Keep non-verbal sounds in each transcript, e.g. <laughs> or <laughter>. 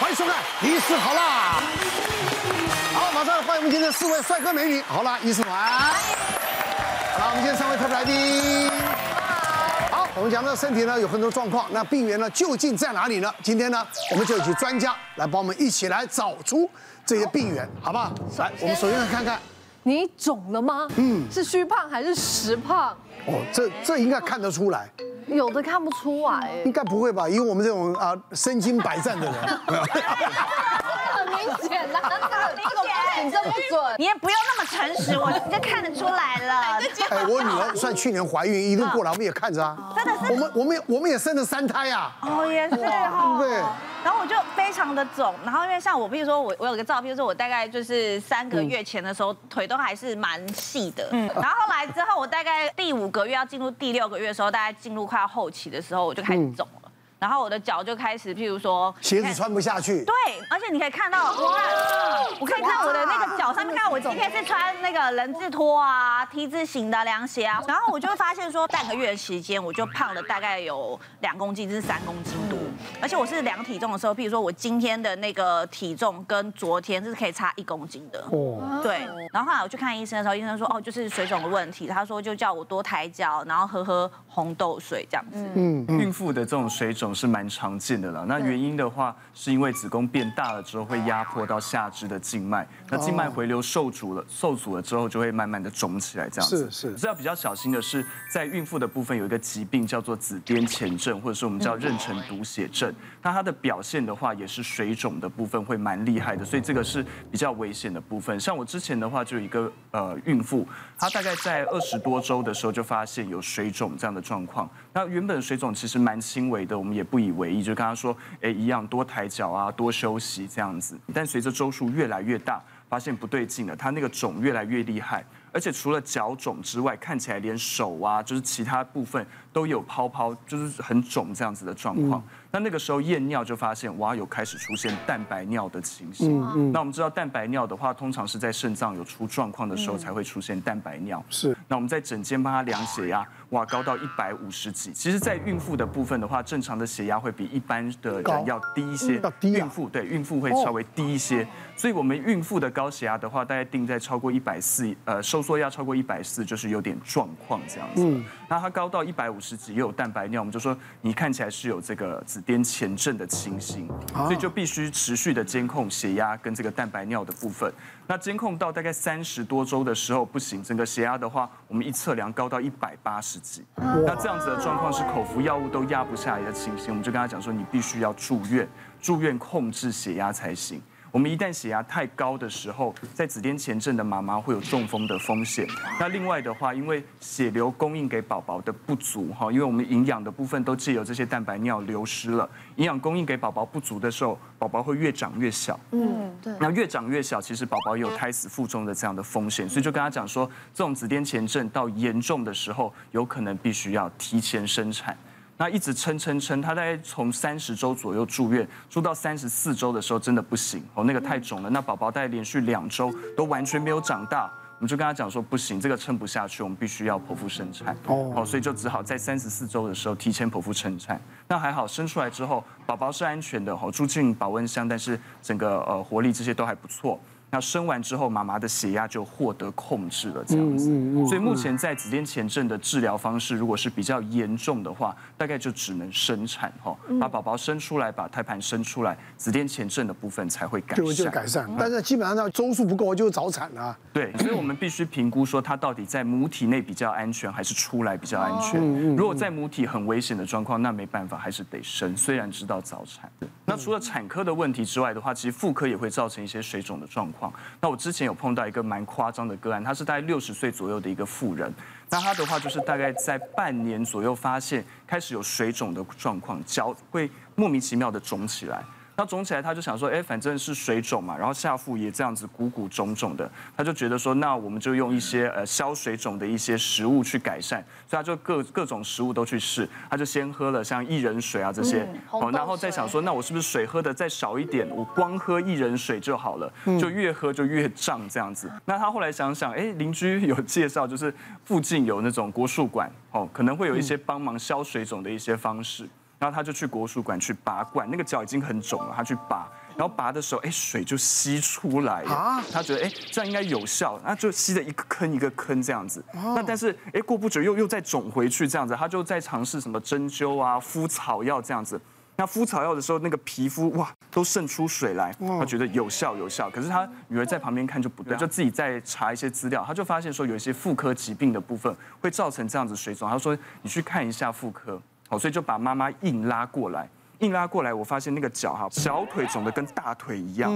欢迎收看《医师好啦》。好，马上欢迎我们今天四位帅哥美女，好啦医师团。好，我们今天三位特别来宾。好，我们讲到身体呢有很多状况，那病源呢究竟在哪里呢？今天呢，我们就请专家来帮我们一起来找出这些病源，好不好？来，我们首先来看看，你肿了吗？嗯，是虚胖还是实胖？哦，这这应该看得出来。有的看不出来，应该不会吧？以我们这种啊身经百战的人，很 <laughs> 明显的，很明显，你这不准，你也不用那么诚实，我就看得出来了。哎，我女儿算去年怀孕，一路过来我们也看着啊，真的是，我们我们我们也生了三胎啊，哦也是哈，对，然后我就非常的肿，然后因为像我，比如说我我有个照片，就是我大概就是三个月前的时候，腿都还是蛮细的，嗯，然后后来之后我大概第五个月要进入第六个月的时候，大概进入快。要后期的时候，我就开始肿了，然后我的脚就开始，譬如说鞋子穿不下去。对，而且你可以看到，我看，我可以看我的那个脚上面，看我今天是穿那个人字拖啊，T 字型的凉鞋啊，然后我就会发现说，半个月的时间，我就胖了大概有两公斤至三公斤多，而且我是量体重的时候，譬如说我今天的那个体重跟昨天是可以差一公斤的。哦，对，然后后来我去看医生的时候，医生说哦，就是水肿的问题，他说就叫我多抬脚，然后喝喝。红豆水这样子，嗯，孕妇的这种水肿是蛮常见的了。那原因的话，是因为子宫变大了之后，会压迫到下肢的静脉，那静脉回流受阻了，受阻了之后，就会慢慢的肿起来这样子。是是。是要比较小心的是，在孕妇的部分有一个疾病叫做子癫前症，或者是我们叫妊娠毒血症。那它的表现的话，也是水肿的部分会蛮厉害的，所以这个是比较危险的部分。像我之前的话，就有一个呃孕妇，她大概在二十多周的时候就发现有水肿这样的。状况，那原本水肿其实蛮轻微的，我们也不以为意，就跟他说，哎，一样多抬脚啊，多休息这样子。但随着周数越来越大，发现不对劲了，他那个肿越来越厉害，而且除了脚肿之外，看起来连手啊，就是其他部分都有泡泡，就是很肿这样子的状况。那那个时候验尿就发现，哇，有开始出现蛋白尿的情形。那我们知道蛋白尿的话，通常是在肾脏有出状况的时候才会出现蛋白尿。是。那我们在诊间帮他量血压。哇，高到一百五十几。其实，在孕妇的部分的话，正常的血压会比一般的人要低一些。要低孕妇对孕妇会稍微低一些。所以，我们孕妇的高血压的话，大概定在超过一百四，呃，收缩压超过一百四，就是有点状况这样子。嗯。那它高到一百五十几，又有蛋白尿，我们就说你看起来是有这个紫癜前症的情形，所以就必须持续的监控血压跟这个蛋白尿的部分。那监控到大概三十多周的时候不行，整个血压的话，我们一测量高到一百八十几，那这样子的状况是口服药物都压不下来的情形，我们就跟他讲说，你必须要住院，住院控制血压才行。我们一旦血压太高的时候，在子癫前症的妈妈会有中风的风险。那另外的话，因为血流供应给宝宝的不足哈，因为我们营养的部分都借由这些蛋白尿流失了，营养供应给宝宝不足的时候，宝宝会越长越小。嗯，对。那越长越小，其实宝宝有胎死腹中的这样的风险，所以就跟他讲说，这种子癫前症到严重的时候，有可能必须要提前生产。那一直撑撑撑，他大概从三十周左右住院，住到三十四周的时候真的不行哦，那个太肿了。那宝宝大概连续两周都完全没有长大，我们就跟他讲说不行，这个撑不下去，我们必须要剖腹生产哦，所以就只好在三十四周的时候提前剖腹生产。那还好，生出来之后宝宝是安全的哦，住进保温箱，但是整个呃活力这些都还不错。那生完之后，妈妈的血压就获得控制了，这样子。所以目前在子痫前症的治疗方式，如果是比较严重的话，大概就只能生产哈，把宝宝生出来，把胎盘生出来，子痫前症的部分才会改善。就改善，但是基本上那周数不够就早产了。对，所以我们必须评估说，它到底在母体内比较安全，还是出来比较安全。如果在母体很危险的状况，那没办法，还是得生。虽然知道早产。那除了产科的问题之外的话，其实妇科也会造成一些水肿的状况。那我之前有碰到一个蛮夸张的个案，他是大概六十岁左右的一个妇人，那他的话就是大概在半年左右发现开始有水肿的状况，脚会莫名其妙的肿起来。他肿起来，他就想说，哎，反正是水肿嘛，然后下腹也这样子鼓鼓肿肿的，他就觉得说，那我们就用一些呃消水肿的一些食物去改善，所以他就各各种食物都去试，他就先喝了像薏仁水啊这些，哦，然后再想说，那我是不是水喝的再少一点，我光喝薏仁水就好了，就越喝就越胀这样子。那他后来想想，哎，邻居有介绍，就是附近有那种国术馆，哦，可能会有一些帮忙消水肿的一些方式。然后他就去国术馆去拔罐，那个脚已经很肿了，他去拔，然后拔的时候，哎，水就吸出来了。他觉得哎，这样应该有效，那就吸了一个坑一个坑这样子。那但是哎，过不久又又再肿回去这样子，他就在尝试什么针灸啊、敷草药这样子。那敷草药的时候，那个皮肤哇都渗出水来，他觉得有效有效。可是他女儿在旁边看就不对，就自己在查一些资料，他就发现说有一些妇科疾病的部分会造成这样子水肿。他说你去看一下妇科，好，所以就把妈妈硬拉过来，硬拉过来，我发现那个脚哈小腿肿得跟大腿一样，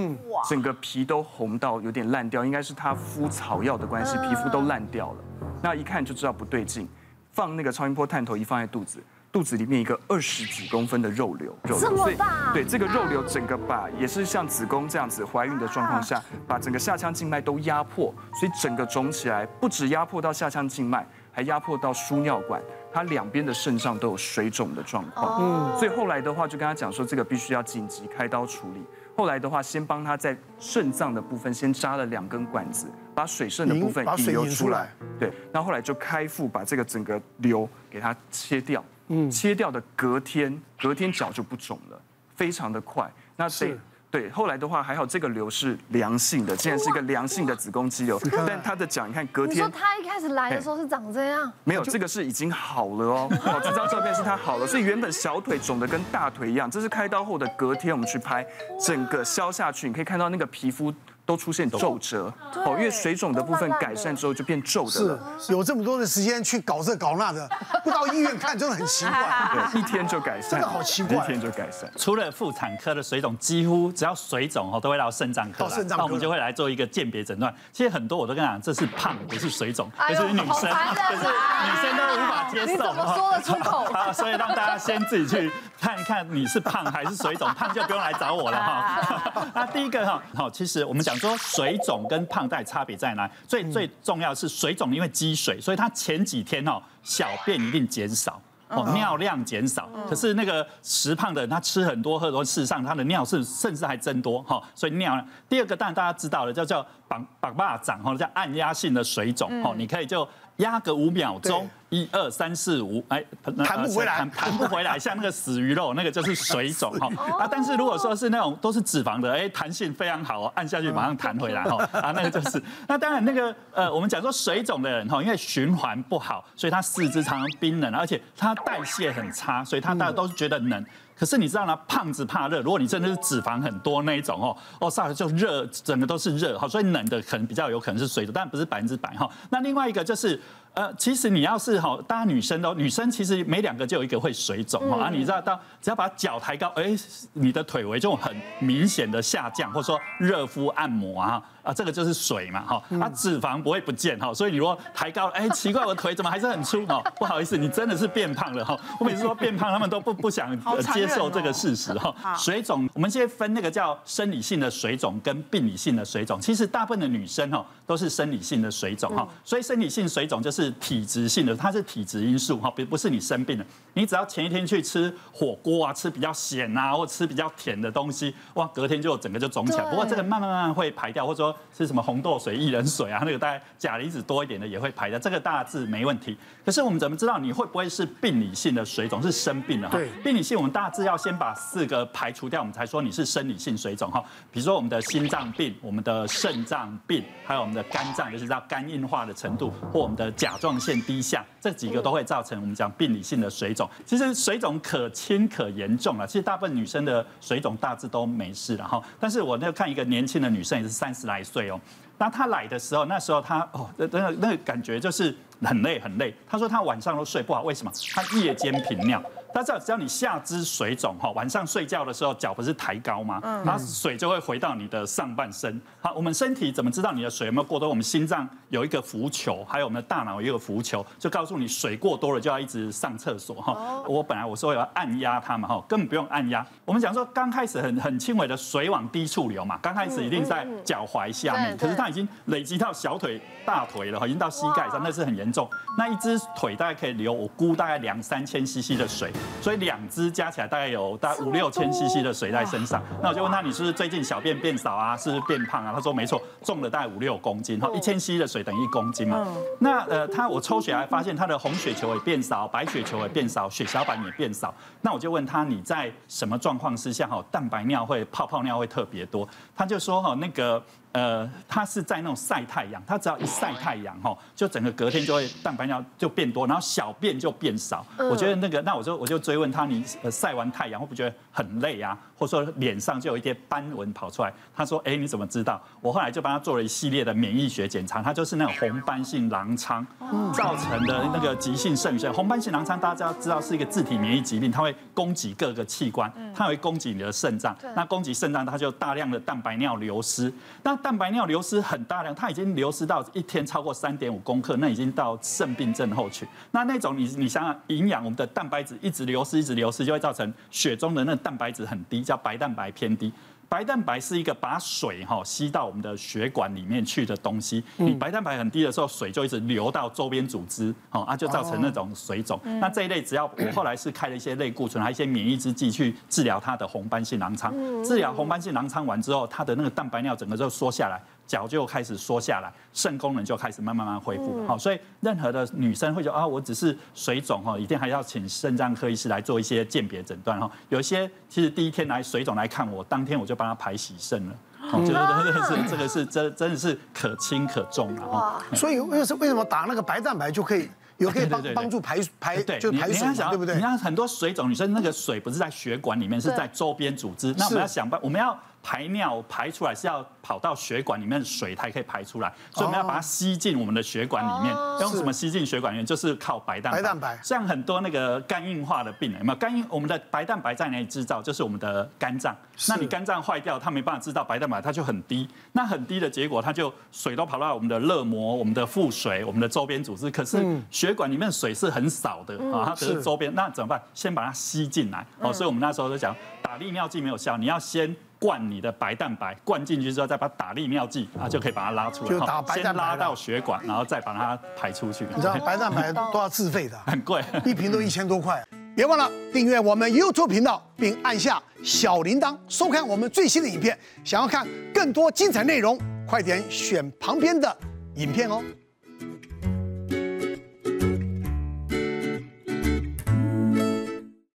整个皮都红到有点烂掉，应该是他敷草药的关系，皮肤都烂掉了。那一看就知道不对劲，放那个超音波探头一放在肚子。肚子里面一个二十几公分的肉瘤，肉瘤，所以对这个肉瘤整个把也是像子宫这样子怀孕的状况下，把整个下腔静脉都压迫，所以整个肿起来，不止压迫到下腔静脉，还压迫到输尿管，他两边的肾脏都有水肿的状况。嗯，所以后来的话就跟他讲说，这个必须要紧急开刀处理。后来的话，先帮他在肾脏的部分先扎了两根管子，把水肾的部分引流出来。对，那后来就开腹把这个整个瘤给它切掉。嗯，切掉的隔天，隔天脚就不肿了，非常的快。那对对，后来的话还好，这个瘤是良性的，竟然是一个良性的子宫肌瘤。但他的脚，你看隔天，你说他一开始来的时候是长这样？没有，这个是已经好了哦。<laughs> 哦，这张照片是他好了，所以原本小腿肿的跟大腿一样，这是开刀后的隔天我们去拍，整个消下去，你可以看到那个皮肤。都出现皱褶，哦，因为水肿的部分改善之后就变皱的。是，有这么多的时间去搞这搞那的，<laughs> 不到医院看真的很奇怪。对，<laughs> 一天就改善，真的好奇怪，一天就改善。除了妇产科的水肿，几乎只要水肿哦，都会到肾脏科来，那我们就会来做一个鉴别诊断。其实很多我都跟你讲，这是胖，不是水肿，这是女生，就是女生都无法接受。你怎么说得出口？啊，<laughs> 所以让大家先自己去看一看你是胖还是水肿，胖就不用来找我了哈。那第一个哈，好，其实我们讲。说水肿跟胖带差别在哪？最最重要是水肿，因为积水，所以它前几天哦，小便一定减少哦，尿量减少。可是那个食胖的人，他吃很多喝多，事实上他的尿是甚至还增多哈。所以尿量。第二个当然大家知道了，叫叫绑绑巴掌哈，叫按压性的水肿哦，你可以就压个五秒钟。一二三四五，哎，弹不回来，弹不回来，像那个死鱼肉，那个就是水肿 <laughs> 哈。啊，但是如果说是那种都是脂肪的，哎，弹性非常好，按下去马上弹回来哈。啊，那个就是。那当然那个呃，我们讲说水肿的人哈，因为循环不好，所以他四肢常常冰冷，而且他代谢很差，所以他大家都是觉得冷。可是你知道吗？胖子怕热，如果你真的是脂肪很多那一种哦，哦，上来就热，整个都是热哈，所以冷的可能比较有可能是水的，但不是百分之百哈。那另外一个就是。呃，其实你要是哈，大家女生都，女生其实每两个就有一个会水肿哈，啊，你知道到只要把脚抬高，哎，你的腿围就很明显的下降，或者说热敷按摩啊。啊，这个就是水嘛，哈，啊脂肪不会不见哈，所以你如果抬高了，哎，奇怪，我腿怎么还是很粗哦？不好意思，你真的是变胖了哈。我每次说变胖，他们都不不想 <laughs> 接受这个事实哈。水肿，我们现在分那个叫生理性的水肿跟病理性的水肿。其实大部分的女生哈都是生理性的水肿哈，所以生理性水肿就是体质性的，它是体质因素哈，不不是你生病了，你只要前一天去吃火锅啊，吃比较咸啊，或吃比较甜的东西，哇，隔天就整个就肿起来。不过这个慢慢慢慢会排掉，或者说。是什么红豆水、薏仁水啊？那个大概钾离子多一点的也会排掉，这个大致没问题。可是我们怎么知道你会不会是病理性的水肿？是生病了哈。对，病理性我们大致要先把四个排除掉，我们才说你是生理性水肿哈。比如说我们的心脏病、我们的肾脏病，还有我们的肝脏，就是到肝硬化的程度，或我们的甲状腺低下，这几个都会造成我们讲病理性的水肿。其实水肿可轻可严重了，其实大部分女生的水肿大致都没事了哈。但是我那看一个年轻的女生，也是三十来岁哦。那他来的时候，那时候他哦，那那那个感觉就是很累很累。他说他晚上都睡不好，为什么？他夜间频尿。他知道只要你下肢水肿哈，晚上睡觉的时候脚不是抬高吗？嗯，然后水就会回到你的上半身。好，我们身体怎么知道你的水有没有过多？我们心脏有一个浮球，还有我们的大脑有一个浮球，就告诉你水过多了就要一直上厕所哈。我本来我说我要按压它嘛哈，根本不用按压。我们讲说刚开始很很轻微的水往低处流嘛，刚开始一定在脚踝下面，可是它已经累积到小腿、大腿了，已经到膝盖上，那是很严重。那一只腿大概可以流，我估大概两三千 CC 的水，所以两只加起来大概有大概五六千 CC 的水在身上。那我就问他，你是不是最近小便变少啊？是不是变胖啊？他说没错，重了大概五六公斤，哈，一千 CC 的水等于一公斤嘛。那呃，他我抽血还发现他的红血球也变少，白血球也变少，血小板也变少。那我就问他，你在什么状况之下哈，蛋白尿会泡泡尿会特别多？他就说哈，那个。呃，他是在那种晒太阳，他只要一晒太阳哈，就整个隔天就会蛋白尿就变多，然后小便就变少。我觉得那个，那我就我就追问他，你晒完太阳会不会觉得很累啊？或者说脸上就有一些斑纹跑出来？他说，哎，你怎么知道？我后来就帮他做了一系列的免疫学检查，他就是那种红斑性狼疮造成的那个急性肾炎。红斑性狼疮大家知道是一个自体免疫疾病，它会攻击各个器官，它会攻击你的肾脏。那攻击肾脏，它就大量的蛋白尿流失。那蛋白尿流失很大量，它已经流失到一天超过三点五公克，那已经到肾病症候群。那那种你你想想，营养我们的蛋白质一直流失，一直流失，就会造成血中的那蛋白质很低，叫白蛋白偏低。白蛋白是一个把水哈吸到我们的血管里面去的东西。你白蛋白很低的时候，水就一直流到周边组织，哦啊，就造成那种水肿。那这一类只要我后来是开了一些类固醇，还有一些免疫制剂去治疗它的红斑性狼疮。治疗红斑性狼疮完之后，它的那个蛋白尿整个就缩下来。脚就开始缩下来，肾功能就开始慢慢慢恢复。好，所以任何的女生会觉得啊，我只是水肿哈，一定还要请肾脏科医师来做一些鉴别诊断哈。有一些其实第一天来水肿来看我，当天我就帮他排洗肾了。我觉得真的是这个是真真的是可轻可重了哈。所以为什为什么打那个白蛋白就可以？有可以帮帮助排排，对，就排水，对不对？你看很多水肿女生，那个水不是在血管里面，是在周边组织。那我们要想办，我们要。排尿排出来是要跑到血管里面，水才可以排出来，所以我们要把它吸进我们的血管里面。用什么吸进血管里面？就是靠白蛋白。白蛋白。像很多那个肝硬化的病人，有没有肝硬？我们的白蛋白在哪里制造？就是我们的肝脏。那你肝脏坏掉，它没办法制造白蛋白，它就很低。那很低的结果，它就水都跑到我们的热膜、我们的腹水、我们的周边组织。可是血管里面水是很少的啊，它只是周边。那怎么办？先把它吸进来。哦，所以我们那时候就讲，打利尿剂没有效，你要先。灌你的白蛋白，灌进去之后再把它打利尿剂，啊，就可以把它拉出来。就打白蛋白，先拉到血管，然后再把它排出去。你知道 <laughs> 白蛋白都要自费的，很贵，一瓶都一千多块。别忘了订阅我们 YouTube 频道，并按下小铃铛，收看我们最新的影片。想要看更多精彩内容，快点选旁边的影片哦。